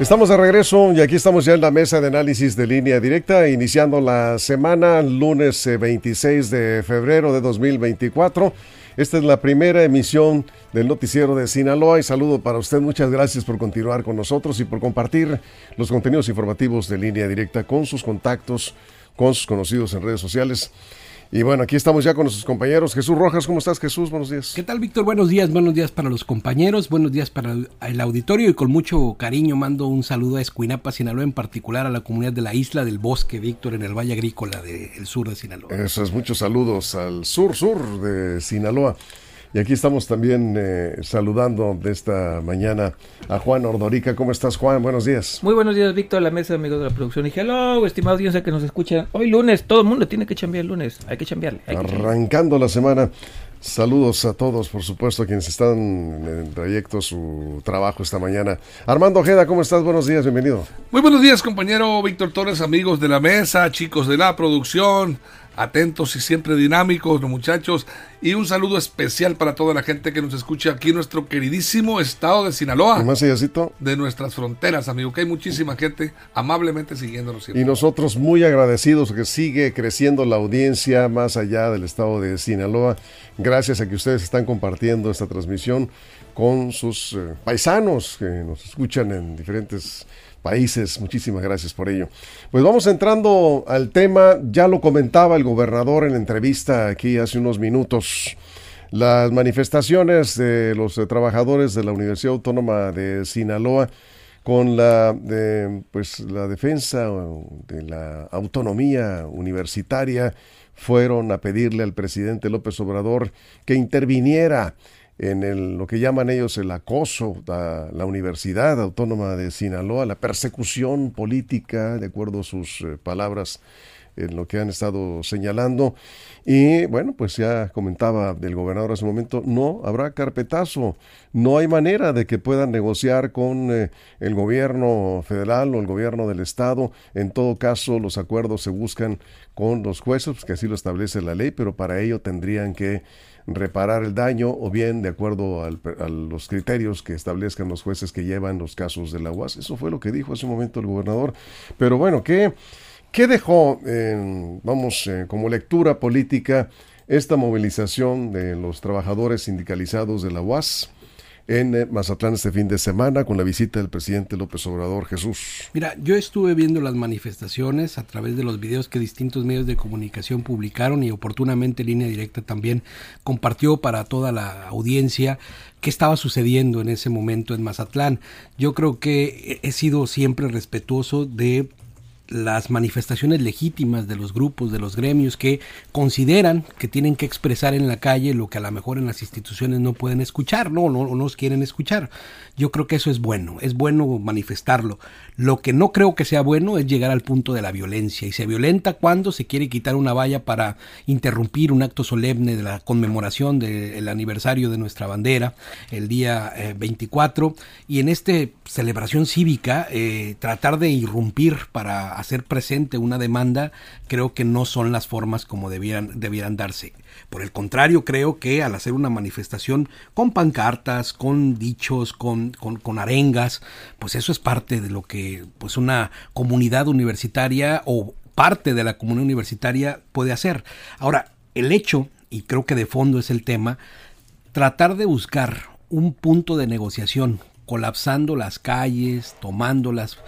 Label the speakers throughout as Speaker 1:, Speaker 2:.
Speaker 1: Estamos de regreso y aquí estamos ya en la mesa de análisis de línea directa, iniciando la semana, lunes 26 eh, de febrero de 2024. Esta es la primera emisión del noticiero de Sinaloa y saludo para usted. Muchas gracias por continuar con nosotros y por compartir los contenidos informativos de línea directa con sus contactos, con sus conocidos en redes sociales. Y bueno, aquí estamos ya con nuestros compañeros. Jesús Rojas, ¿cómo estás Jesús? Buenos días.
Speaker 2: ¿Qué tal Víctor? Buenos días, buenos días para los compañeros, buenos días para el auditorio y con mucho cariño mando un saludo a Escuinapa, Sinaloa, en particular a la comunidad de la Isla del Bosque, Víctor, en el Valle Agrícola del sur de Sinaloa.
Speaker 1: Eso es, muchos saludos al sur-sur de Sinaloa. Y aquí estamos también eh, saludando de esta mañana a Juan Ordorica. ¿Cómo estás, Juan? Buenos días.
Speaker 3: Muy buenos días, Víctor, la mesa amigos de la producción. Y hello, estimado audiencia que nos escucha. Hoy lunes, todo el mundo tiene que chambear el lunes. Hay que chambearle.
Speaker 1: Arrancando la semana. Saludos a todos, por supuesto, a quienes están en trayecto su trabajo esta mañana. Armando Ojeda, ¿cómo estás? Buenos días, bienvenido.
Speaker 4: Muy buenos días, compañero Víctor Torres, amigos de la mesa, chicos de la producción, atentos y siempre dinámicos, los muchachos. Y un saludo especial para toda la gente que nos escucha aquí en nuestro queridísimo estado de Sinaloa.
Speaker 1: ¿Y más?
Speaker 4: De nuestras fronteras, amigo, que hay muchísima gente amablemente siguiéndonos. Siempre.
Speaker 1: Y nosotros muy agradecidos que sigue creciendo la audiencia más allá del estado de Sinaloa. Gracias a que ustedes están compartiendo esta transmisión con sus eh, paisanos que nos escuchan en diferentes países. Muchísimas gracias por ello. Pues vamos entrando al tema, ya lo comentaba el gobernador en entrevista aquí hace unos minutos. Las manifestaciones de los trabajadores de la Universidad Autónoma de Sinaloa con la, pues, la defensa de la autonomía universitaria fueron a pedirle al presidente López Obrador que interviniera en el, lo que llaman ellos el acoso a la Universidad Autónoma de Sinaloa, la persecución política, de acuerdo a sus eh, palabras en lo que han estado señalando. Y bueno, pues ya comentaba el gobernador hace un momento, no habrá carpetazo, no hay manera de que puedan negociar con eh, el gobierno federal o el gobierno del estado. En todo caso, los acuerdos se buscan con los jueces, pues, que así lo establece la ley, pero para ello tendrían que reparar el daño o bien de acuerdo a los criterios que establezcan los jueces que llevan los casos de la UAS. Eso fue lo que dijo hace un momento el gobernador. Pero bueno, ¿qué, qué dejó, vamos, eh, como lectura política esta movilización de los trabajadores sindicalizados de la UAS? En eh, Mazatlán este fin de semana con la visita del presidente López Obrador Jesús.
Speaker 2: Mira, yo estuve viendo las manifestaciones a través de los videos que distintos medios de comunicación publicaron y oportunamente Línea Directa también compartió para toda la audiencia qué estaba sucediendo en ese momento en Mazatlán. Yo creo que he sido siempre respetuoso de las manifestaciones legítimas de los grupos, de los gremios que consideran que tienen que expresar en la calle lo que a lo mejor en las instituciones no pueden escuchar, no, no, no nos quieren escuchar. Yo creo que eso es bueno, es bueno manifestarlo. Lo que no creo que sea bueno es llegar al punto de la violencia. Y se violenta cuando se quiere quitar una valla para interrumpir un acto solemne de la conmemoración del aniversario de nuestra bandera, el día 24. Eh, y en esta celebración cívica, eh, tratar de irrumpir para hacer presente una demanda, creo que no son las formas como debieran, debieran darse. Por el contrario, creo que al hacer una manifestación con pancartas, con dichos, con, con, arengas, pues eso es parte de lo que pues una comunidad universitaria o parte de la comunidad universitaria puede hacer. Ahora, el hecho, y creo que de fondo es el tema, tratar de buscar un punto de negociación, colapsando las calles, tomándolas,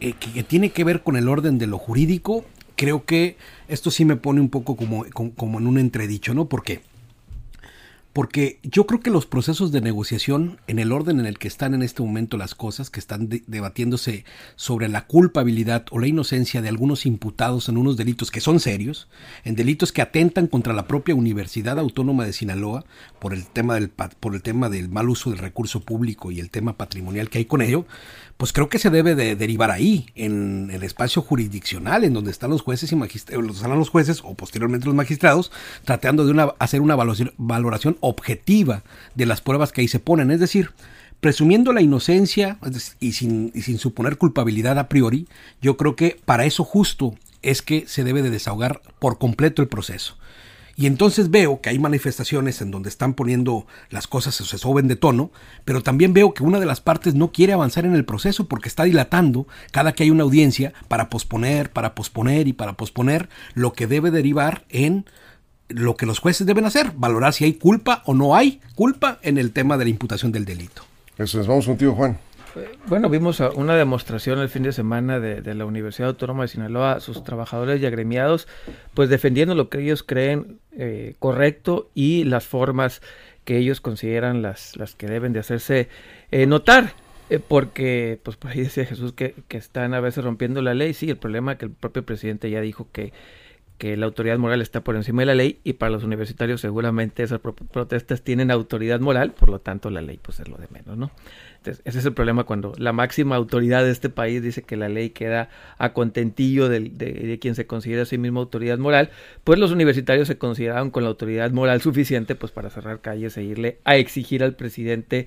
Speaker 2: eh, que, tiene que ver con el orden de lo jurídico, creo que esto sí me pone un poco como, como, en un entredicho, ¿no? ¿Por qué? Porque yo creo que los procesos de negociación, en el orden en el que están en este momento las cosas, que están debatiéndose sobre la culpabilidad o la inocencia de algunos imputados en unos delitos que son serios, en delitos que atentan contra la propia Universidad Autónoma de Sinaloa por el tema del, por el tema del mal uso del recurso público y el tema patrimonial que hay con ello, pues creo que se debe de derivar ahí, en el espacio jurisdiccional, en donde están los jueces y magistrados, están los jueces o posteriormente los magistrados, tratando de una, hacer una valoración objetiva de las pruebas que ahí se ponen. Es decir, presumiendo la inocencia y sin, sin suponer culpabilidad a priori, yo creo que para eso justo es que se debe de desahogar por completo el proceso. Y entonces veo que hay manifestaciones en donde están poniendo las cosas, se suben de tono, pero también veo que una de las partes no quiere avanzar en el proceso porque está dilatando cada que hay una audiencia para posponer, para posponer y para posponer lo que debe derivar en lo que los jueces deben hacer, valorar si hay culpa o no hay culpa en el tema de la imputación del delito.
Speaker 1: Eso es, vamos contigo Juan.
Speaker 3: Bueno, vimos una demostración el fin de semana de, la Universidad Autónoma de Sinaloa, sus trabajadores y agremiados, pues defendiendo lo que ellos creen eh, correcto y las formas que ellos consideran las, las que deben de hacerse eh, notar. Eh, porque, pues por ahí decía Jesús que, que están a veces rompiendo la ley. Sí, el problema es que el propio presidente ya dijo que que la autoridad moral está por encima de la ley y para los universitarios seguramente esas protestas tienen autoridad moral, por lo tanto la ley pues es lo de menos, ¿no? Entonces, ese es el problema cuando la máxima autoridad de este país dice que la ley queda a contentillo de, quien se considera a sí mismo autoridad moral, pues los universitarios se consideraron con la autoridad moral suficiente pues para cerrar calles e irle a exigir al presidente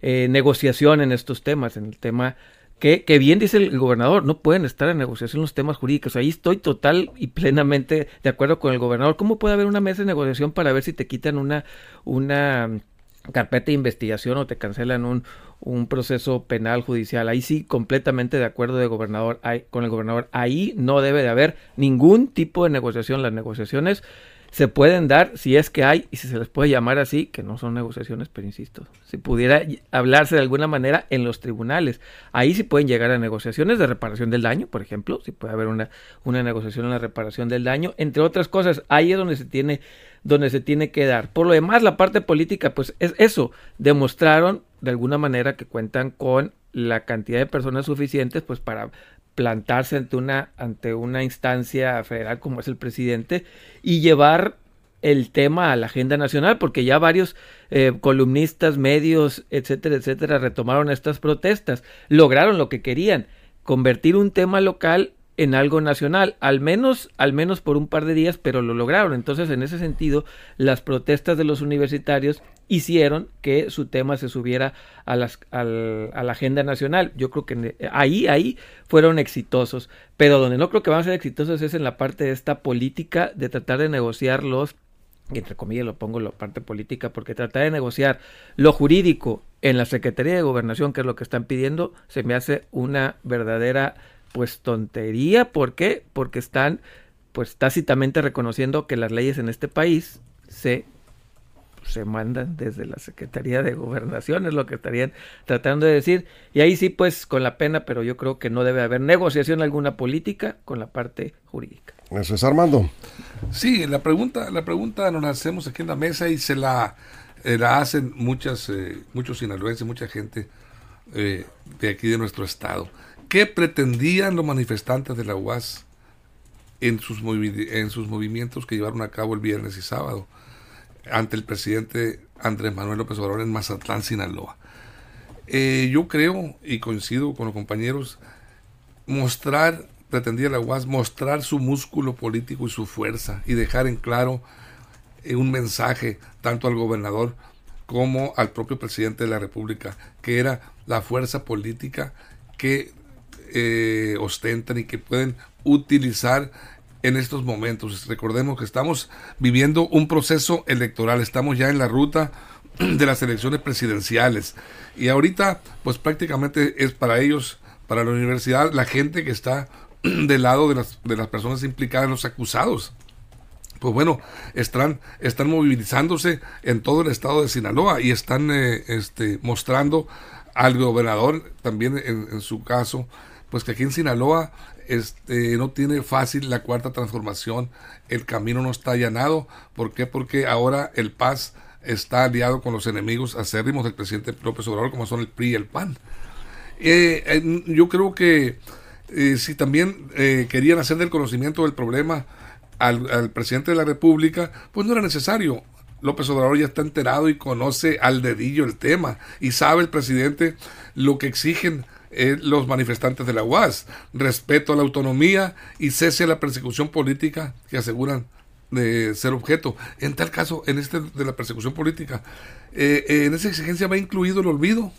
Speaker 3: eh, negociación en estos temas, en el tema que, bien dice el gobernador, no pueden estar en negociación los temas jurídicos. Ahí estoy total y plenamente de acuerdo con el gobernador. ¿Cómo puede haber una mesa de negociación para ver si te quitan una, una carpeta de investigación o te cancelan un, un proceso penal judicial. Ahí sí, completamente de acuerdo de gobernador, con el gobernador. Ahí no debe de haber ningún tipo de negociación. Las negociaciones se pueden dar si es que hay y si se les puede llamar así, que no son negociaciones, pero insisto, si pudiera hablarse de alguna manera en los tribunales, ahí sí pueden llegar a negociaciones de reparación del daño, por ejemplo, si puede haber una, una negociación en la reparación del daño, entre otras cosas, ahí es donde se tiene donde se tiene que dar. Por lo demás, la parte política, pues es eso, demostraron de alguna manera que cuentan con la cantidad de personas suficientes pues para plantarse ante una, ante una instancia federal como es el presidente y llevar el tema a la agenda nacional, porque ya varios eh, columnistas, medios, etcétera, etcétera, retomaron estas protestas, lograron lo que querían, convertir un tema local en algo nacional, al menos, al menos por un par de días, pero lo lograron. Entonces, en ese sentido, las protestas de los universitarios hicieron que su tema se subiera a, las, a la agenda nacional. Yo creo que ahí, ahí fueron exitosos, pero donde no creo que van a ser exitosos es en la parte de esta política de tratar de negociar los entre comillas lo pongo la parte política, porque tratar de negociar lo jurídico en la Secretaría de Gobernación, que es lo que están pidiendo, se me hace una verdadera pues tontería. ¿Por qué? Porque están pues tácitamente reconociendo que las leyes en este país se se mandan desde la Secretaría de Gobernación, es lo que estarían tratando de decir. Y ahí sí, pues con la pena, pero yo creo que no debe haber negociación alguna política con la parte jurídica.
Speaker 1: Eso es Armando.
Speaker 4: Sí, la pregunta, la pregunta nos la hacemos aquí en la mesa y se la, eh, la hacen muchas, eh, muchos sinaloenses, mucha gente eh, de aquí de nuestro estado. ¿Qué pretendían los manifestantes de la UAS en sus, en sus movimientos que llevaron a cabo el viernes y sábado ante el presidente Andrés Manuel López Obrador en Mazatlán, Sinaloa? Eh, yo creo y coincido con los compañeros, mostrar, pretendía la UAS, mostrar su músculo político y su fuerza y dejar en claro eh, un mensaje tanto al gobernador como al propio presidente de la República, que era la fuerza política que eh, ostentan y que pueden utilizar en estos momentos. Recordemos que estamos viviendo un proceso electoral, estamos ya en la ruta de las elecciones presidenciales y ahorita pues prácticamente es para ellos, para la universidad, la gente que está del lado de las, de las personas implicadas, los acusados. Pues bueno, están, están movilizándose en todo el estado de Sinaloa y están eh, este, mostrando al gobernador también en, en su caso pues que aquí en Sinaloa este, no tiene fácil la cuarta transformación, el camino no está allanado. ¿Por qué? Porque ahora el Paz está aliado con los enemigos acérrimos del presidente López Obrador, como son el PRI y el PAN. Eh, yo creo que eh, si también eh, querían hacer del conocimiento del problema al, al, presidente de la República, pues no era necesario. López Obrador ya está enterado y conoce al dedillo el tema y sabe el presidente lo que exigen los manifestantes de la UAS, respeto a la autonomía y cese a la persecución política que aseguran de ser objeto. En tal caso, en este de la persecución política, en esa exigencia va incluido el olvido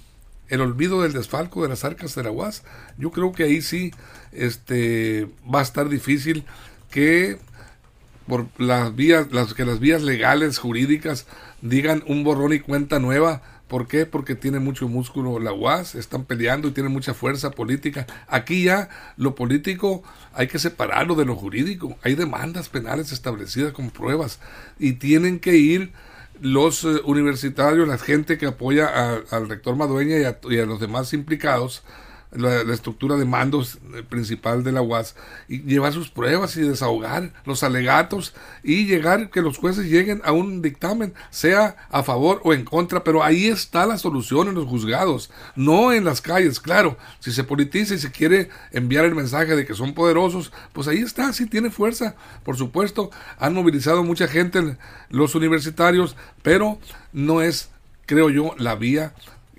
Speaker 4: el olvido del desfalco de las arcas de la UAS. Yo creo que ahí sí este, va a estar difícil que por las vías, las, que las vías legales, jurídicas, digan un borrón y cuenta nueva. ¿Por qué? Porque tiene mucho músculo la UAS, están peleando y tienen mucha fuerza política. Aquí ya lo político hay que separarlo de lo jurídico. Hay demandas penales establecidas como pruebas y tienen que ir los eh, universitarios, la gente que apoya al rector Madueña y a, los demás implicados, la, estructura de mandos eh, principal de la UAS, y llevar sus pruebas y desahogar los alegatos y llegar que los jueces lleguen a un dictamen, sea a favor o en contra, pero ahí está la solución en los juzgados, no en las calles, claro, si se politiza y se quiere enviar el mensaje de que son poderosos, pues ahí está, sí tiene fuerza, por supuesto, han movilizado mucha gente los universitarios, pero no es, creo yo, la vía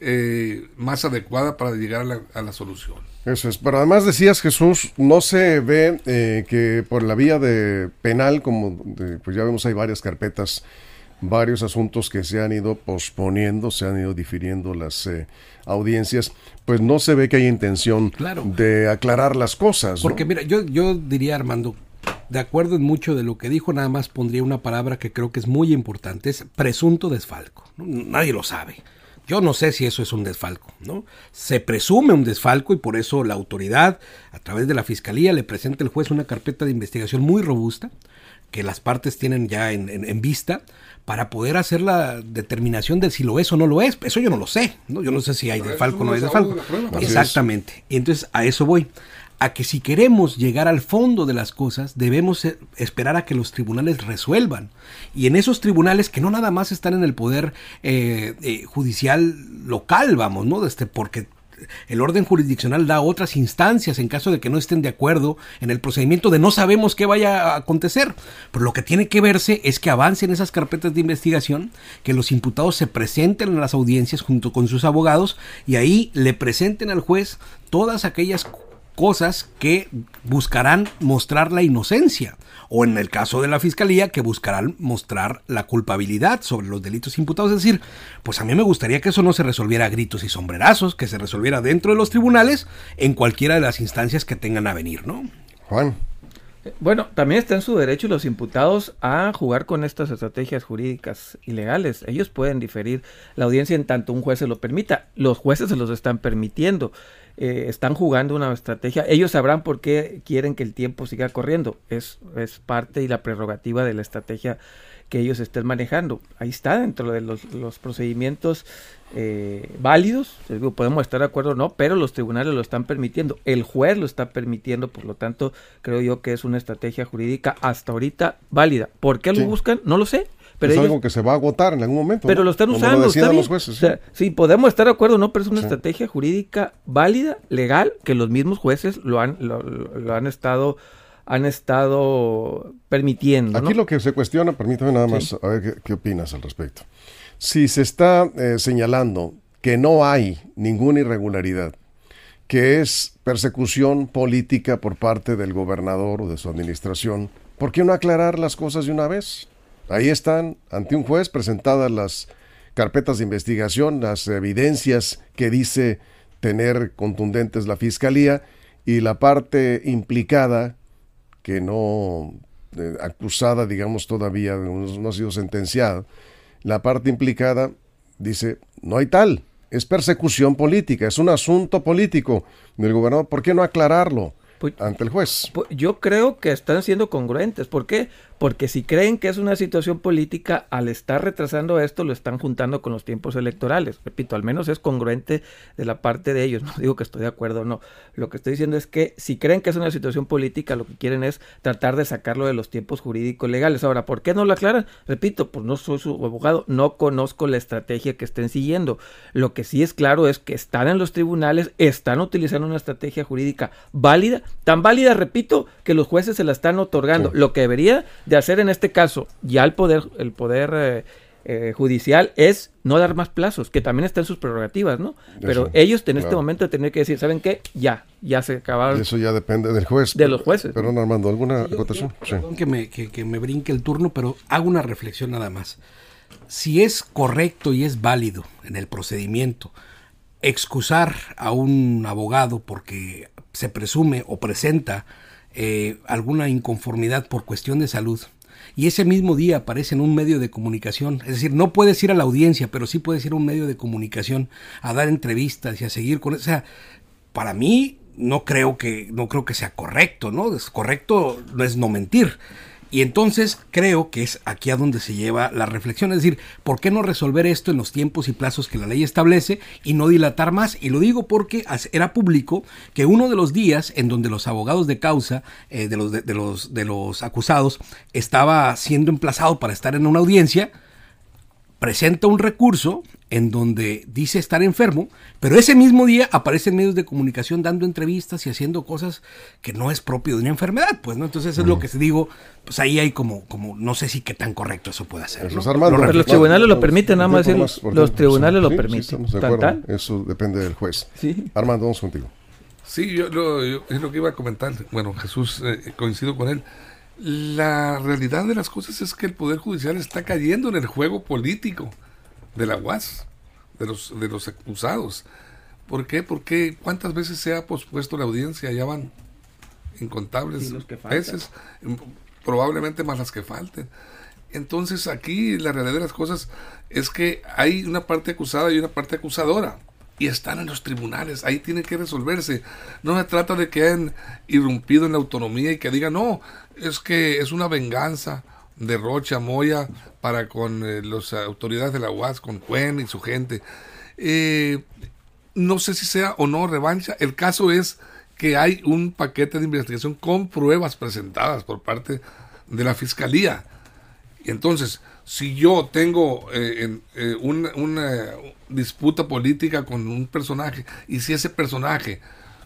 Speaker 4: eh, más adecuada para llegar a la, a la, solución.
Speaker 1: Eso es. Pero además decías, Jesús, no se ve eh, que por la vía de penal, como de, pues ya vemos hay varias carpetas, varios asuntos que se han ido posponiendo, se han ido difiriendo las eh, audiencias, pues no se ve que hay intención
Speaker 2: claro.
Speaker 1: de aclarar las cosas.
Speaker 2: Porque mira, yo, yo diría, Armando, de acuerdo en mucho de lo que dijo, nada más pondría una palabra que creo que es muy importante, es presunto desfalco. Nadie lo sabe. Yo no sé si eso es un desfalco, ¿no? Se presume un desfalco y por eso la autoridad, a través de la fiscalía, le presenta al juez una carpeta de investigación muy robusta que las partes tienen ya en, en, en, vista para poder hacer la determinación de si lo es o no lo es. Eso yo no lo sé, ¿no? Yo no sé si hay desfalco o no hay desfalco. Exactamente. Y entonces a eso voy a que si queremos llegar al fondo de las cosas, debemos esperar a que los tribunales resuelvan. Y en esos tribunales que no nada más están en el poder eh, eh, judicial local, vamos, ¿no? Este, porque el orden jurisdiccional da otras instancias en caso de que no estén de acuerdo en el procedimiento de no sabemos qué vaya a acontecer. Pero lo que tiene que verse es que avancen esas carpetas de investigación, que los imputados se presenten en las audiencias junto con sus abogados y ahí le presenten al juez todas aquellas cosas que buscarán mostrar la inocencia o en el caso de la fiscalía que buscarán mostrar la culpabilidad sobre los delitos imputados. Es decir, pues a mí me gustaría que eso no se resolviera a gritos y sombrerazos, que se resolviera dentro de los tribunales en cualquiera de las instancias que tengan a venir, ¿no?
Speaker 1: Juan.
Speaker 3: Bueno, también está en su derecho los imputados a jugar con estas estrategias jurídicas ilegales. Ellos pueden diferir la audiencia en tanto un juez se lo permita. Los jueces se los están permitiendo. Eh, están jugando una estrategia. Ellos sabrán por qué quieren que el tiempo siga corriendo. Es, es parte y la prerrogativa de la estrategia que ellos estén manejando. Ahí está dentro de los, los procedimientos eh, válidos, podemos estar de acuerdo o no, pero los tribunales lo están permitiendo, el juez lo está permitiendo, por lo tanto creo yo que es una estrategia jurídica hasta ahorita válida. ¿Por qué lo sí. buscan? No lo sé. Pero
Speaker 1: es
Speaker 3: ellos,
Speaker 1: algo que se va a agotar en algún momento.
Speaker 3: Pero
Speaker 1: ¿no?
Speaker 3: lo están usando. está bien.
Speaker 1: los jueces.
Speaker 3: O sea, sí, podemos estar de acuerdo no, pero es una
Speaker 1: Sí.
Speaker 3: estrategia jurídica válida, legal, que los mismos jueces lo han, lo, lo- lo han estado han estado permitiendo.
Speaker 1: Aquí
Speaker 3: ¿no?
Speaker 1: lo que se cuestiona, permítame nada más, a ver qué, qué opinas al respecto. Si se está eh, señalando que no hay ninguna irregularidad, que es persecución política por parte del gobernador o de su administración, ¿por qué no aclarar las cosas de una vez? Ahí están, ante un juez, presentadas las carpetas de investigación, las evidencias que dice tener contundentes la fiscalía y la parte implicada que no eh, acusada, digamos, todavía no, no ha sido sentenciada, la parte implicada dice, no hay tal, es persecución política, es un asunto político del gobernador, ¿por qué no aclararlo? Pues, ante el juez.
Speaker 3: Pues, yo creo que están siendo congruentes. ¿Por qué? Porque si creen que es una situación política, al estar retrasando esto, lo están juntando con los tiempos electorales. Repito, al menos es congruente de la parte de ellos. No digo que estoy de acuerdo o no. Lo que estoy diciendo es que si creen que es una situación política, lo que quieren es tratar de sacarlo de los tiempos jurídicos legales. Ahora, ¿por qué no lo aclaran? Repito, pues no soy su abogado, no conozco la estrategia que estén siguiendo. Lo que sí es claro es que están en los tribunales, están utilizando una estrategia jurídica válida, tan válida, repito, que los jueces se la están otorgando. Lo que debería de hacer en este caso ya el poder, el poder eh, eh, judicial es no dar más plazos, que también está en sus prerrogativas, ¿no? Pero ellos en este momento tienen que decir, ¿saben qué? Ya, ya se acabaron.
Speaker 1: Eso ya depende del juez.
Speaker 3: De los jueces.
Speaker 1: Perdón, Armando, ¿alguna acotación?
Speaker 2: Perdón que, me, que me brinque el turno, pero hago una reflexión nada más. Si es correcto y es válido en el procedimiento excusar a un abogado porque se presume o presenta eh, alguna inconformidad por cuestión de salud y ese mismo día aparece en un medio de comunicación, es decir, no puedes ir a la audiencia, pero sí puedes ir a un medio de comunicación a dar entrevistas y a seguir con, o sea, para mí no creo que no creo que sea correcto, ¿no? Es correcto no es no mentir. Y entonces creo que es aquí a donde se lleva la reflexión, es decir, ¿por qué no resolver esto en los tiempos y plazos que la ley establece y no dilatar más? Y lo digo porque era público que uno de los días en donde los abogados de causa eh, de, los, de, los, de los acusados estaba siendo emplazado para estar en una audiencia, presenta un recurso en donde dice estar enfermo, pero ese mismo día aparece en medios de comunicación dando entrevistas y haciendo cosas que no es propio de una enfermedad, pues, ¿no? Entonces es lo que digo, pues ahí hay como, como, no sé si qué tan correcto eso puede ser.
Speaker 3: ¿no? pero los tribunales lo permiten, nada más decir, los tribunales lo permiten.
Speaker 1: Eso depende del juez. Armando, vamos contigo.
Speaker 4: Sí, yo, lo, es lo que iba a comentar. Bueno, Jesús, eh, coincido con él. La realidad de las cosas es que el Poder Judicial está cayendo en el juego político de la UAS, de los, de los acusados. ¿Por qué? Porque cuántas veces se ha pospuesto la audiencia, ya van incontables veces, probablemente más las que falten. Entonces aquí la realidad de las cosas es que hay una parte acusada y una parte acusadora y están en los tribunales, ahí tiene que resolverse. No se trata de que hayan irrumpido en la autonomía y que digan, no, es que es una venganza de Rocha Moya para con eh, las autoridades de la UAS, con Cuen y su gente. Eh, no sé si sea o no revancha, el caso es que hay un paquete de investigación con pruebas presentadas por parte de la Fiscalía. Y entonces, si yo tengo eh, una disputa política con un personaje y si ese personaje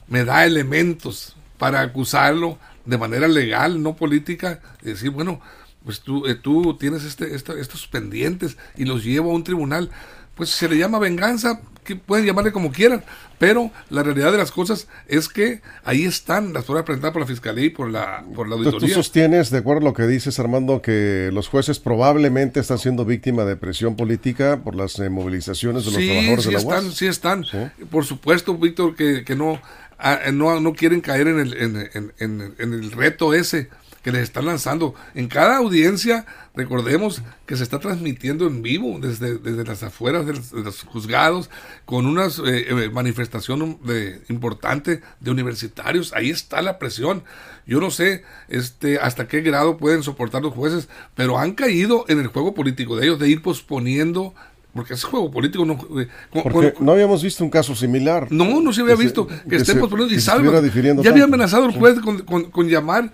Speaker 4: me da elementos para acusarlo de manera legal, no política, decir, bueno, pues tú, eh, tú tienes este, estos pendientes y los llevo a un tribunal, pues se le llama venganza, que pueden llamarle como quieran, pero la realidad de las cosas es que ahí están las pruebas presentadas por la Fiscalía y por la, por la auditoría.
Speaker 1: ¿Tú, sostienes, de acuerdo a lo que dices, Armando, que los jueces probablemente están siendo víctima de presión política por las eh, movilizaciones de los trabajadores
Speaker 4: de
Speaker 1: la
Speaker 4: están, Sí están, Por supuesto, Víctor, que, que no, ah, no, no quieren caer en el, en, en, en el reto ese que les están lanzando. En cada audiencia, recordemos que se está transmitiendo en vivo desde, desde las afueras de los, juzgados, con una eh, eh, manifestación de, importante de universitarios. Ahí está la presión. Yo no sé este, hasta qué grado pueden soportar los jueces, pero han caído en el juego político de ellos, de ir posponiendo porque ese juego político no.
Speaker 1: Eh, porque no habíamos visto un caso similar.
Speaker 4: No, no se había visto que, estén posponiendo y salvo. Ya había amenazado el juez con, llamar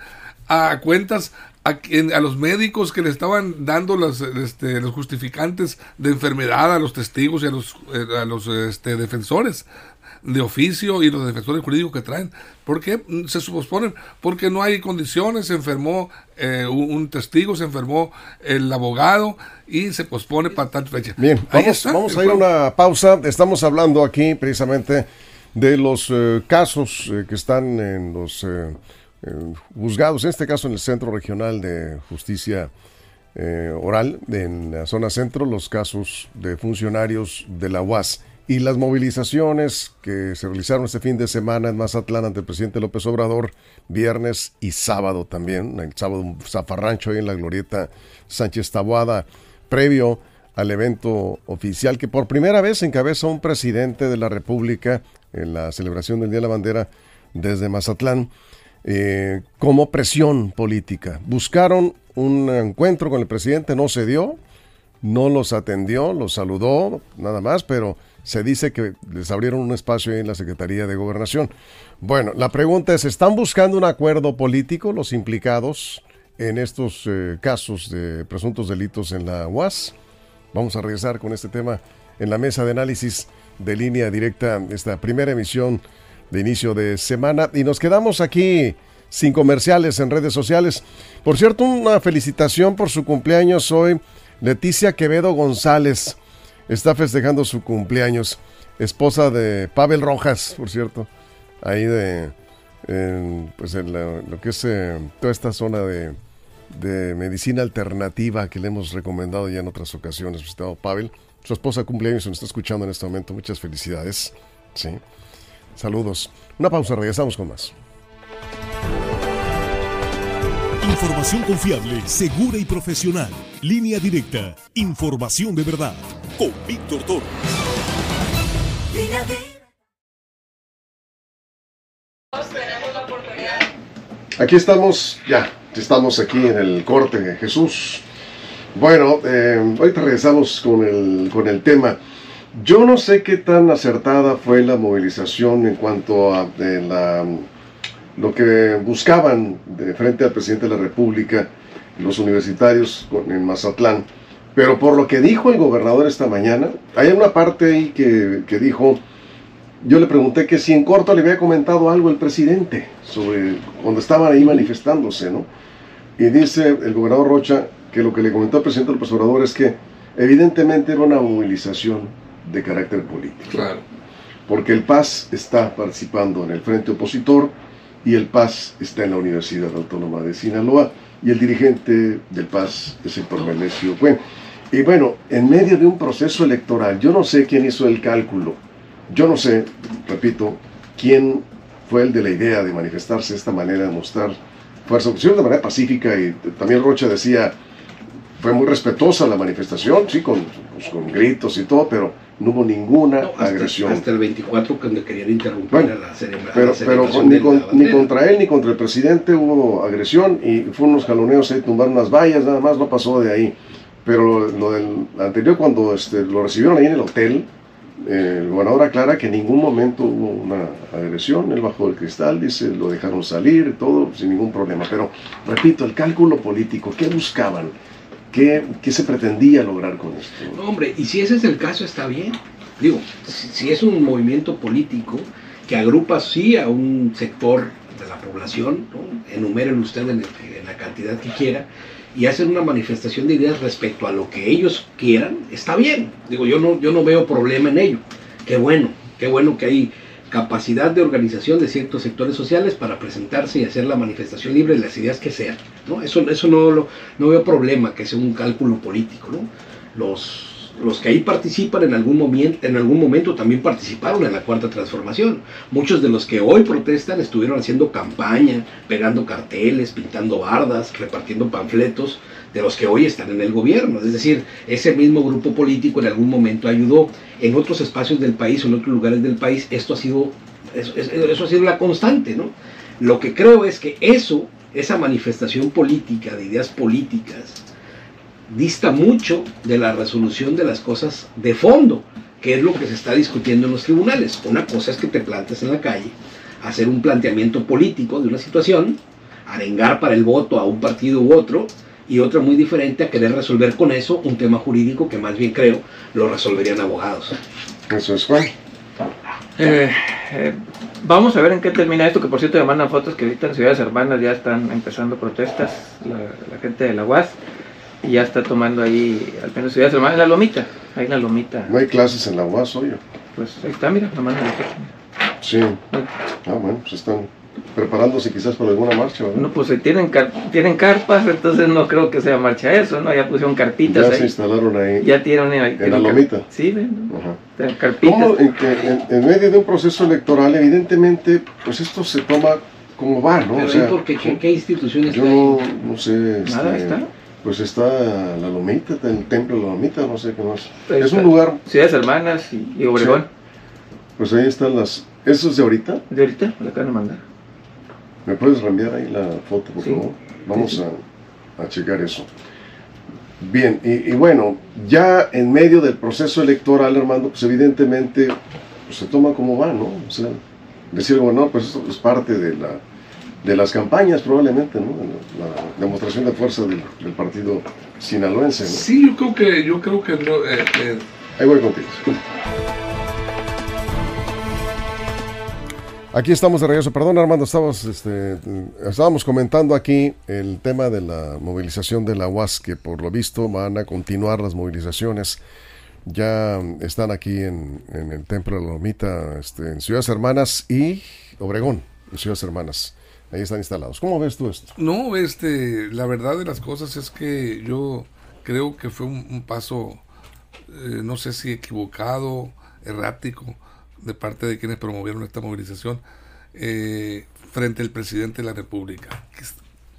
Speaker 4: a cuentas a, a, los médicos que le estaban dando los, este, los justificantes de enfermedad a los testigos y a los, eh, a los este, defensores de oficio y los defensores jurídicos que traen. ¿Por qué se posponen? Porque no hay condiciones, se enfermó eh, un, testigo, se enfermó el abogado y se pospone para tal fecha.
Speaker 1: Bien, vamos, vamos a ir a una pausa. Estamos hablando aquí precisamente de los eh, casos que están en los eh, juzgados, en este caso en el Centro Regional de Justicia eh, Oral, en la zona centro, los casos de funcionarios de la UAS y las movilizaciones que se realizaron este fin de semana en Mazatlán ante el presidente López Obrador, viernes y sábado también, el sábado un zafarrancho ahí en la glorieta Sánchez Taboada, previo al evento oficial que por primera vez encabeza un presidente de la República en la celebración del Día de la Bandera desde Mazatlán. Eh, como presión política. Buscaron un encuentro con el presidente, no se dio, no los atendió, los saludó, nada más, pero se dice que les abrieron un espacio en la Secretaría de Gobernación. Bueno, la pregunta es, ¿están buscando un acuerdo político los implicados en estos eh, casos de presuntos delitos en la UAS? Vamos a regresar con este tema en la mesa de análisis de línea directa, esta primera emisión de inicio de semana. Y nos quedamos aquí sin comerciales en redes sociales. Por cierto, una felicitación por su cumpleaños hoy. Leticia Quevedo González está festejando su cumpleaños. Esposa de Pavel Rojas, por cierto. Ahí de, pues en lo que es eh, toda esta zona de, de, medicina alternativa que le hemos recomendado ya en otras ocasiones, estado Pavel. Su esposa cumpleaños, nos está escuchando en este momento. Muchas felicidades. Sí. Saludos. Una pausa, regresamos con más.
Speaker 5: Información confiable, segura y profesional. Línea directa. Información de verdad. Con Víctor Toro.
Speaker 1: Aquí estamos, ya, estamos aquí en el corte de Jesús. Bueno, eh, ahorita regresamos con el, con el tema. Yo no sé qué tan acertada fue la movilización en cuanto a lo que buscaban de frente al presidente de la República los universitarios en Mazatlán. Pero por lo que dijo el gobernador esta mañana, hay una parte ahí que, que dijo, yo le pregunté que si en corto le había comentado algo el presidente sobre cuando estaban ahí manifestándose, ¿no? Y dice el gobernador Rocha que lo que le comentó al presidente del Obrador es que evidentemente era una movilización de carácter político.
Speaker 4: Claro.
Speaker 1: Porque el PAS está participando en el frente opositor y el PAS está en la Universidad Autónoma de Sinaloa y el dirigente del PAS es el Menecio Cuen. Y bueno, en medio de un proceso electoral, yo no sé quién hizo el cálculo, yo no sé, repito, quién fue el de la idea de manifestarse de esta manera, de mostrar fuerza, de manera pacífica y también Rocha decía, fue muy respetuosa la manifestación, sí, con, pues, con gritos y todo, pero no hubo ninguna agresión.
Speaker 2: Hasta el 24 cuando querían interrumpir a la ceremonia.
Speaker 1: Pero, pero ni, ni, contra él ni contra el presidente hubo agresión y fue unos jaloneos ahí, tumbar unas vallas, nada más no pasó de ahí. Pero lo, del anterior, cuando este, lo recibieron ahí en el hotel, eh, el gobernador aclara que en ningún momento hubo una agresión, él bajó el cristal, dice, lo dejaron salir, todo sin ningún problema. Pero, repito, el cálculo político, ¿qué buscaban? ¿Qué, se pretendía lograr con esto?
Speaker 2: hombre, y si ese es el caso, está bien. Digo, si, es un movimiento político que agrupa sí a un sector de la población, enumeren usted en, la cantidad que quiera, y hacen una manifestación de ideas respecto a lo que ellos quieran, está bien. Digo, yo no, yo no veo problema en ello. Qué bueno, qué bueno que hay capacidad de organización de ciertos sectores sociales para presentarse y hacer la manifestación libre de las ideas que sean. ¿no? Eso, eso no, lo, no veo problema, que sea un cálculo político. ¿no? Los, los que ahí participan en algún, momento, en algún momento también participaron en la cuarta transformación. Muchos de los que hoy protestan estuvieron haciendo campaña, pegando carteles, pintando bardas, repartiendo panfletos de los que hoy están en el gobierno. Es decir, ese mismo grupo político en algún momento ayudó en otros espacios del país en otros lugares del país. Esto ha sido, eso, ha sido la constante, ¿no? Lo que creo es que eso, esa manifestación política, de ideas políticas, dista mucho de la resolución de las cosas de fondo, que es lo que se está discutiendo en los tribunales. Una cosa es que te plantes en la calle, hacer un planteamiento político de una situación, arengar para el voto a un partido u otro, y otra muy diferente a querer resolver con eso un tema jurídico que más bien creo lo resolverían abogados.
Speaker 1: Eso es Juan.
Speaker 3: Eh, eh, vamos a ver en qué termina esto, que por cierto me mandan fotos que ahorita en Ciudades Hermanas ya están empezando protestas, la, gente de la UAS, y ya está tomando ahí, al menos Ciudades Hermanas, la lomita, ahí la lomita.
Speaker 1: No hay clases en la UAS, oye.
Speaker 3: Pues ahí está, mira, me mandan la foto.
Speaker 1: Sí. Ah, bueno, pues están preparándose quizás para alguna marcha.
Speaker 3: No, pues tienen, tienen carpas, entonces no creo que sea marcha eso, ¿no? Ya pusieron carpitas.
Speaker 1: Ya se instalaron ahí.
Speaker 3: Ya tienen ahí.
Speaker 1: En la lomita.
Speaker 3: Sí, ven. Carpitas.
Speaker 1: ¿Cómo en, que en, medio de un proceso electoral, evidentemente, pues esto se toma como va, ¿no?
Speaker 2: Pero o sea, porque, ¿qué, ¿qué, instituciones
Speaker 1: Yo no, no sé.
Speaker 3: Este, Nada está.
Speaker 1: Pues está la Lomita, el templo de la Lomita, no sé qué más. es un lugar.
Speaker 3: Ciudades Hermanas y, Obregón.
Speaker 1: Pues ahí están las. ¿Eso es de ahorita?
Speaker 3: De ahorita, la acaban de mandar.
Speaker 1: ¿Me puedes reenviar ahí la foto, por favor? Vamos A, a, checar eso. Bien, y, bueno, ya en medio del proceso electoral, Armando, pues evidentemente pues, se toma como va, ¿no? O sea, decir, bueno, pues esto es parte de, la, de las campañas probablemente, ¿no? La, demostración de fuerza del, partido sinaloense, ¿no?
Speaker 4: Sí, yo creo que, yo creo que... Eh, eh,
Speaker 1: ahí voy contigo. Aquí estamos de regreso. Perdón, Armando, estábamos, este, estábamos comentando aquí el tema de la movilización de la UAS, que por lo visto van a continuar las movilizaciones. Ya están aquí en, el Templo de la Lomita, este, en Ciudades Hermanas y Obregón, en Ciudades Hermanas. Ahí están instalados. ¿Cómo ves tú esto?
Speaker 4: No, este, la verdad de las cosas es que yo creo que fue un, paso, eh, no sé si equivocado, errático de parte de quienes promovieron esta movilización eh, frente al presidente de la República.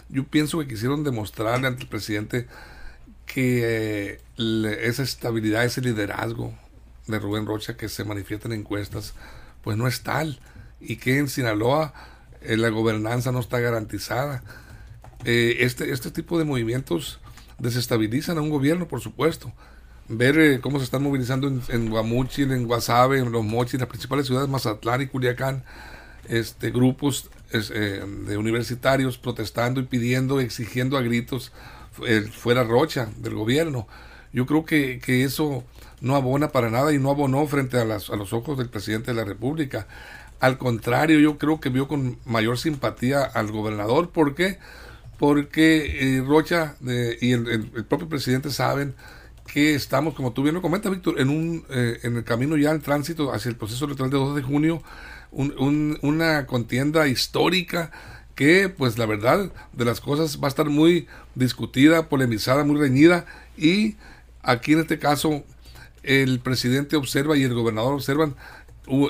Speaker 4: Yo pienso que quisieron demostrarle ante el presidente que eh, esa estabilidad, ese liderazgo de Rubén Rocha que se manifiesta en encuestas, pues no es tal. Y que en Sinaloa eh, la gobernanza no está garantizada. este, este tipo de movimientos desestabilizan a un gobierno, por supuesto ver eh, cómo se están movilizando en, en Guamuchil, en Guasave, en Los Mochis, las principales ciudades, Mazatlán y Culiacán, este, grupos eh, de universitarios protestando y pidiendo, exigiendo a gritos eh, fuera Rocha del gobierno. Yo creo que, que, eso no abona para nada y no abonó frente a, las, a los ojos del presidente de la República. Al contrario, yo creo que vio con mayor simpatía al gobernador. ¿Por qué? Porque Rocha y el, propio presidente saben que estamos, como tú bien lo comentas, Víctor, en, un, eh, en el camino ya al tránsito hacia el proceso electoral de 2 de junio, una contienda histórica que, pues la verdad de las cosas va a estar muy discutida, polemizada, muy reñida y aquí en este caso el presidente observa y el gobernador observan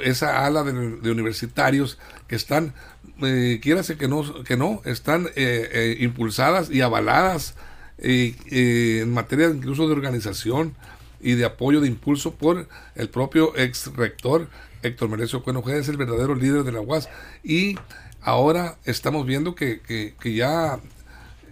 Speaker 4: esa ala de, universitarios que están, eh, que no, que no, están eh, eh, impulsadas y avaladas en materia incluso de organización y de apoyo de impulso por el propio ex rector Héctor Merecio Cueno es el verdadero líder de la UAS. Y ahora estamos viendo que, que, ya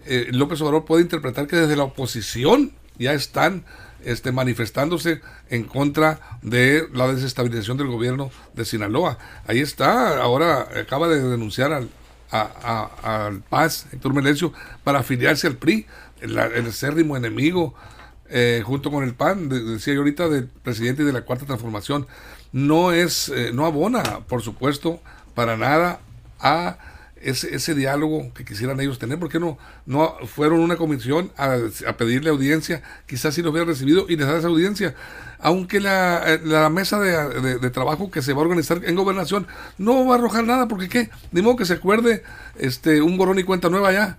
Speaker 4: eh, López Obrador puede interpretar que desde la oposición ya están este, manifestándose en contra de la desestabilización del gobierno de Sinaloa. Ahí está, ahora acaba de denunciar al, al Paz, Héctor Merecio, para afiliarse al PRI el, el acérrimo enemigo, eh, junto con el PAN, decía yo ahorita, del presidente de la Cuarta Transformación, no es, eh, no abona, por supuesto, para nada a ese, ese diálogo que quisieran ellos tener. ¿Por qué no, no fueron una comisión a, pedirle audiencia? Quizás si lo hubiera recibido y les da esa audiencia. Aunque la, la mesa de, de, trabajo que se va a organizar en gobernación no va a arrojar nada, porque qué, de modo que se acuerde este, un borrón y cuenta nueva ya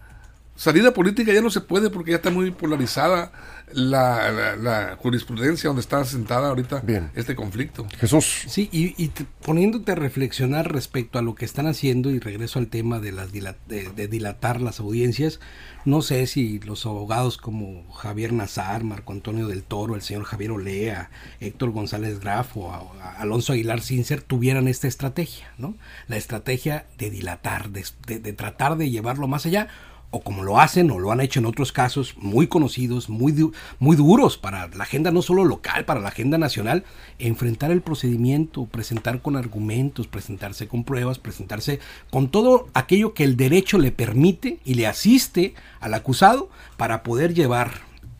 Speaker 4: salida política ya no se puede porque ya está muy polarizada la, jurisprudencia donde está sentada ahorita este conflicto.
Speaker 1: Jesús.
Speaker 2: Sí, y, poniéndote a reflexionar respecto a lo que están haciendo, y regreso al tema de, las de, dilatar las audiencias, no sé si los abogados como Javier Nazar, Marco Antonio del Toro, el señor Javier Olea, Héctor González Graf o Alonso Aguilar Sincer tuvieran esta estrategia, ¿no? La estrategia de dilatar, de tratar de llevarlo más allá o como lo hacen o lo han hecho en otros casos muy conocidos, muy, muy duros para la agenda no solo local, para la agenda nacional, enfrentar el procedimiento, presentar con argumentos, presentarse con pruebas, presentarse con todo aquello que el derecho le permite y le asiste al acusado para poder llevar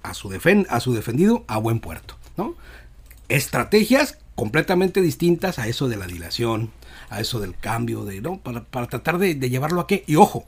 Speaker 2: a su, a su defendido a buen puerto. ¿no? Estrategias completamente distintas a eso de la dilación, a eso del cambio, de, ¿no? para, para tratar de, de llevarlo a qué. Y ojo,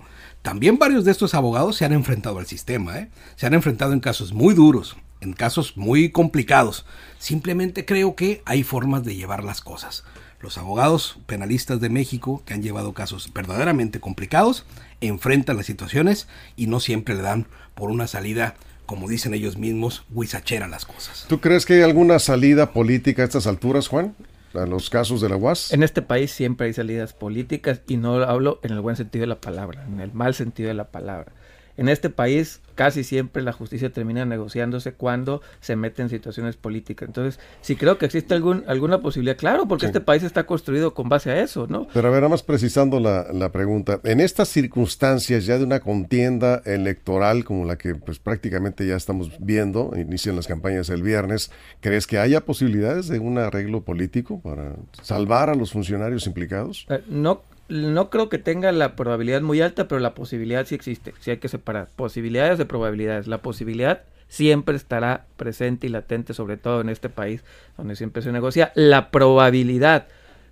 Speaker 2: también varios de estos abogados se han enfrentado al sistema, ¿eh? se han enfrentado en casos muy duros, en casos muy complicados. Simplemente creo que hay formas de llevar las cosas. Los abogados penalistas de México que han llevado casos verdaderamente complicados enfrentan las situaciones y no siempre le dan por una salida como dicen ellos mismos, guisachera las cosas.
Speaker 1: ¿Tú crees que hay alguna salida política a estas alturas, Juan? A los casos de la UAS?
Speaker 3: En este país siempre hay salidas políticas y no hablo en el buen sentido de la palabra, en el mal sentido de la palabra. En este país casi siempre la justicia termina negociándose cuando se mete en situaciones políticas. Entonces, si creo que existe algún, alguna posibilidad, claro, porque este país está construido con base a eso, ¿no?
Speaker 1: Pero a ver, más precisando la, la, pregunta, en estas circunstancias ya de una contienda electoral como la que pues prácticamente ya estamos viendo, inician las campañas el viernes, ¿crees que haya posibilidades de un arreglo político para salvar a los funcionarios implicados?
Speaker 3: Eh, no, no creo que tenga la probabilidad muy alta, pero la posibilidad sí existe. Sí hay que separar posibilidades de probabilidades. La posibilidad siempre estará presente y latente, sobre todo en este país donde siempre se negocia. La probabilidad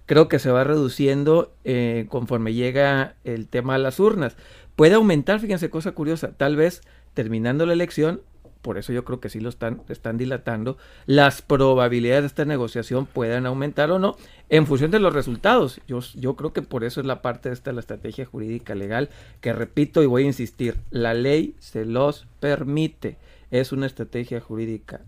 Speaker 3: creo que se va reduciendo eh, conforme llega el tema a las urnas. Puede aumentar, fíjense, cosa curiosa, tal vez terminando la elección por eso yo creo que sí lo están, están dilatando, las probabilidades de esta negociación puedan aumentar o no en función de los resultados. Yo, yo creo que por eso es la parte de esta la estrategia jurídica legal, que repito y voy a insistir, la ley se los permite. Es una estrategia jurídica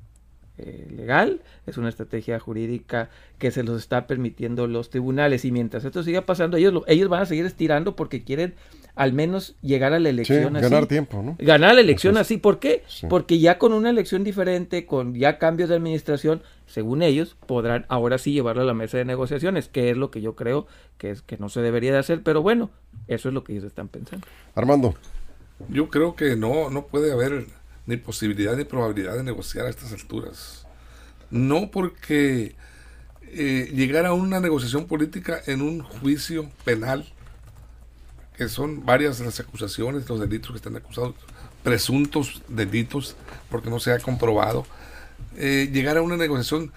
Speaker 3: eh, legal, es una estrategia jurídica que se los está permitiendo los tribunales y mientras esto siga pasando, ellos, ellos van a seguir estirando porque quieren al menos llegar a la elección
Speaker 1: Ganar tiempo, ¿no?
Speaker 3: Ganar la elección así. ¿Por qué? Porque ya con una elección diferente, con ya cambios de administración, según ellos, podrán ahora sí llevarlo a la mesa de negociaciones, que es lo que yo creo que es que no se debería de hacer, pero bueno, eso es lo que ellos están pensando.
Speaker 1: Armando.
Speaker 4: Yo creo que no, no puede haber ni posibilidad ni probabilidad de negociar a estas alturas. No porque eh, llegar a una negociación política en un juicio penal que son varias las acusaciones, los delitos que están acusados, presuntos delitos, porque no se ha comprobado, eh, llegar a una negociación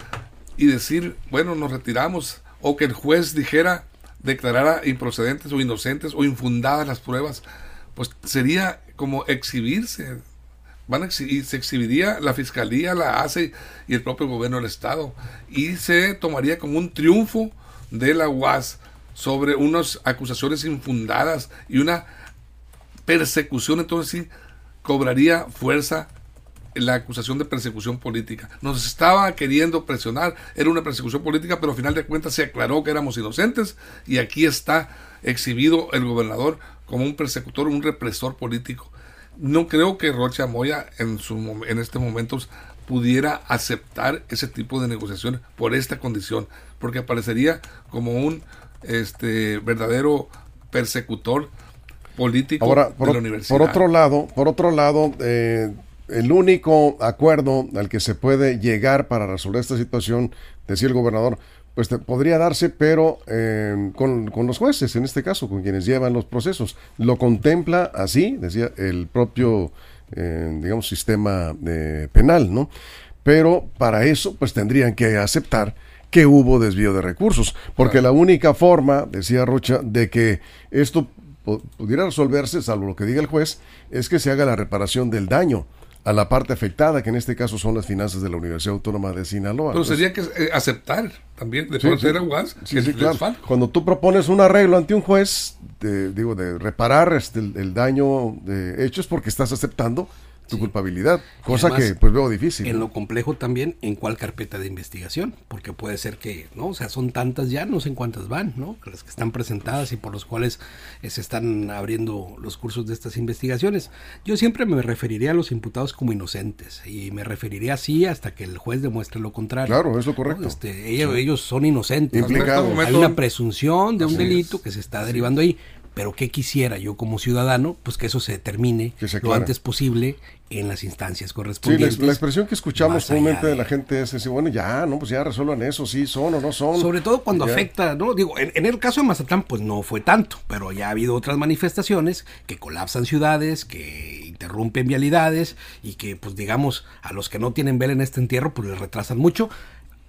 Speaker 4: y decir, bueno, nos retiramos, o que el juez dijera, declarara improcedentes o inocentes o infundadas las pruebas, pues sería como exhibirse. Van a se exhibiría la fiscalía, la hace y el propio gobierno del Estado. Y se tomaría como un triunfo de la UAS sobre unas acusaciones infundadas y una persecución, entonces sí cobraría fuerza la acusación de persecución política. Nos estaba queriendo presionar, era una persecución política, pero al final de cuentas se aclaró que éramos inocentes y aquí está exhibido el gobernador como un persecutor, un represor político. No creo que Rocha Moya en, su, en este momento pudiera aceptar ese tipo de negociaciones por esta condición, porque aparecería como un este verdadero persecutor político
Speaker 1: de la universidad. Por otro lado, por otro lado, eh, el único acuerdo al que se puede llegar para resolver esta situación, decía el gobernador, pues podría darse, pero eh, con, con, los jueces, en este caso, con quienes llevan los procesos. Lo contempla así, decía el propio, eh, digamos, sistema penal, ¿no? Pero para eso, pues tendrían que aceptar que hubo desvío de recursos, porque la única forma, decía Rocha, de que esto pudiera resolverse, salvo lo que diga el juez, es que se haga la reparación del daño a la parte afectada, que en este caso son las finanzas de la Universidad Autónoma de Sinaloa.
Speaker 4: Pero sería que eh, aceptar también, de sí,
Speaker 1: sí, Cuando tú propones un arreglo ante un juez, de, digo, de reparar este, el, daño de hecho es porque estás aceptando tu culpabilidad, cosa que pues veo difícil.
Speaker 2: En lo complejo también, en cuál carpeta de investigación, porque puede ser que, ¿no? O sea, son tantas ya, no sé en cuántas van, ¿no? Las que están presentadas y por los cuales eh, se están abriendo los cursos de estas investigaciones. Yo siempre me referiría a los imputados como inocentes y me referiría así hasta que el juez demuestre lo contrario.
Speaker 1: Claro, es lo correcto.
Speaker 2: Este, ellos, ellos son inocentes.
Speaker 1: Implicados.
Speaker 2: Hay una presunción de un delito que se está derivando ahí pero ¿qué quisiera yo como ciudadano? Pues que eso se determine lo antes posible en las instancias correspondientes.
Speaker 1: Sí, la, expresión que escuchamos comúnmente de... la gente es decir, bueno, ya, no, pues ya resuelvan eso, sí, son o no son.
Speaker 2: Sobre todo cuando afecta, ¿no? Digo, en, el caso de Mazatlán, pues no fue tanto, pero ya ha habido otras manifestaciones que colapsan ciudades, que interrumpen vialidades y que, pues digamos, a los que no tienen vela en este entierro, pues les retrasan mucho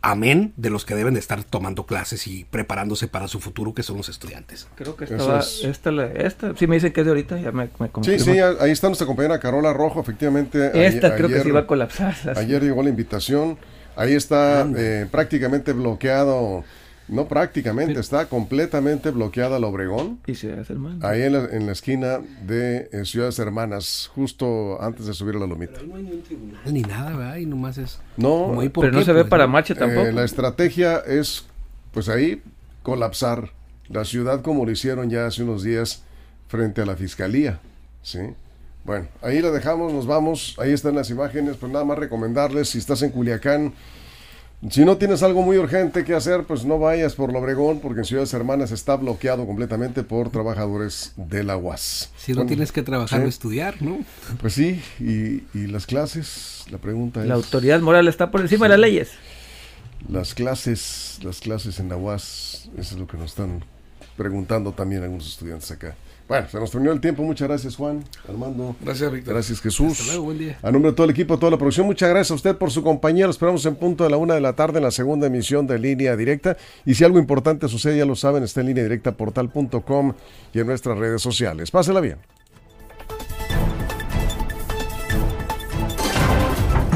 Speaker 2: amén de los que deben de estar tomando clases y preparándose para su futuro, que son los estudiantes.
Speaker 3: Creo que estaba, esta, esta, sí me dicen que es de ahorita, ya me, me
Speaker 1: Sí, sí, ahí está nuestra compañera Carola Rojo, efectivamente.
Speaker 3: Esta creo que se iba a colapsar.
Speaker 1: Ayer llegó la invitación, ahí está eh, prácticamente bloqueado no, prácticamente, está completamente bloqueada la Obregón.
Speaker 3: Y Ciudades Hermanas.
Speaker 1: Ahí en la, en la esquina de Ciudades Hermanas, justo antes de subir a la lomita.
Speaker 2: Pero no hay ni un tribunal ni nada, ¿verdad? Y nomás es.
Speaker 1: No,
Speaker 3: pero no se ve pues, para marcha tampoco.
Speaker 1: Eh, la estrategia es, pues ahí, colapsar la ciudad como lo hicieron ya hace unos días frente a la fiscalía, ¿sí? Bueno, ahí la dejamos, nos vamos. Ahí están las imágenes. Pues nada más recomendarles, si estás en Culiacán, si no tienes algo muy urgente que hacer, pues no vayas por Lobregón, porque en Ciudades Hermanas está bloqueado completamente por trabajadores de la UAS.
Speaker 2: Si no tienes que trabajar o estudiar, ¿no?
Speaker 1: Pues sí, y, y, las clases, la pregunta es...
Speaker 3: La autoridad moral está por encima de las leyes.
Speaker 1: Las clases, las clases en la UAS, eso es lo que nos están preguntando también algunos estudiantes acá. Bueno, se nos terminó el tiempo. Muchas gracias, Juan, Armando.
Speaker 4: Gracias, Víctor.
Speaker 1: Gracias, Jesús.
Speaker 2: Hasta luego, buen día.
Speaker 1: A nombre de todo el equipo, toda la producción, muchas gracias a usted por su compañía. Lo esperamos en punto de la una de la tarde en la segunda emisión de Línea Directa. Y si algo importante sucede, ya lo saben, está en línea directa portal.com y en nuestras redes sociales. Pásela bien.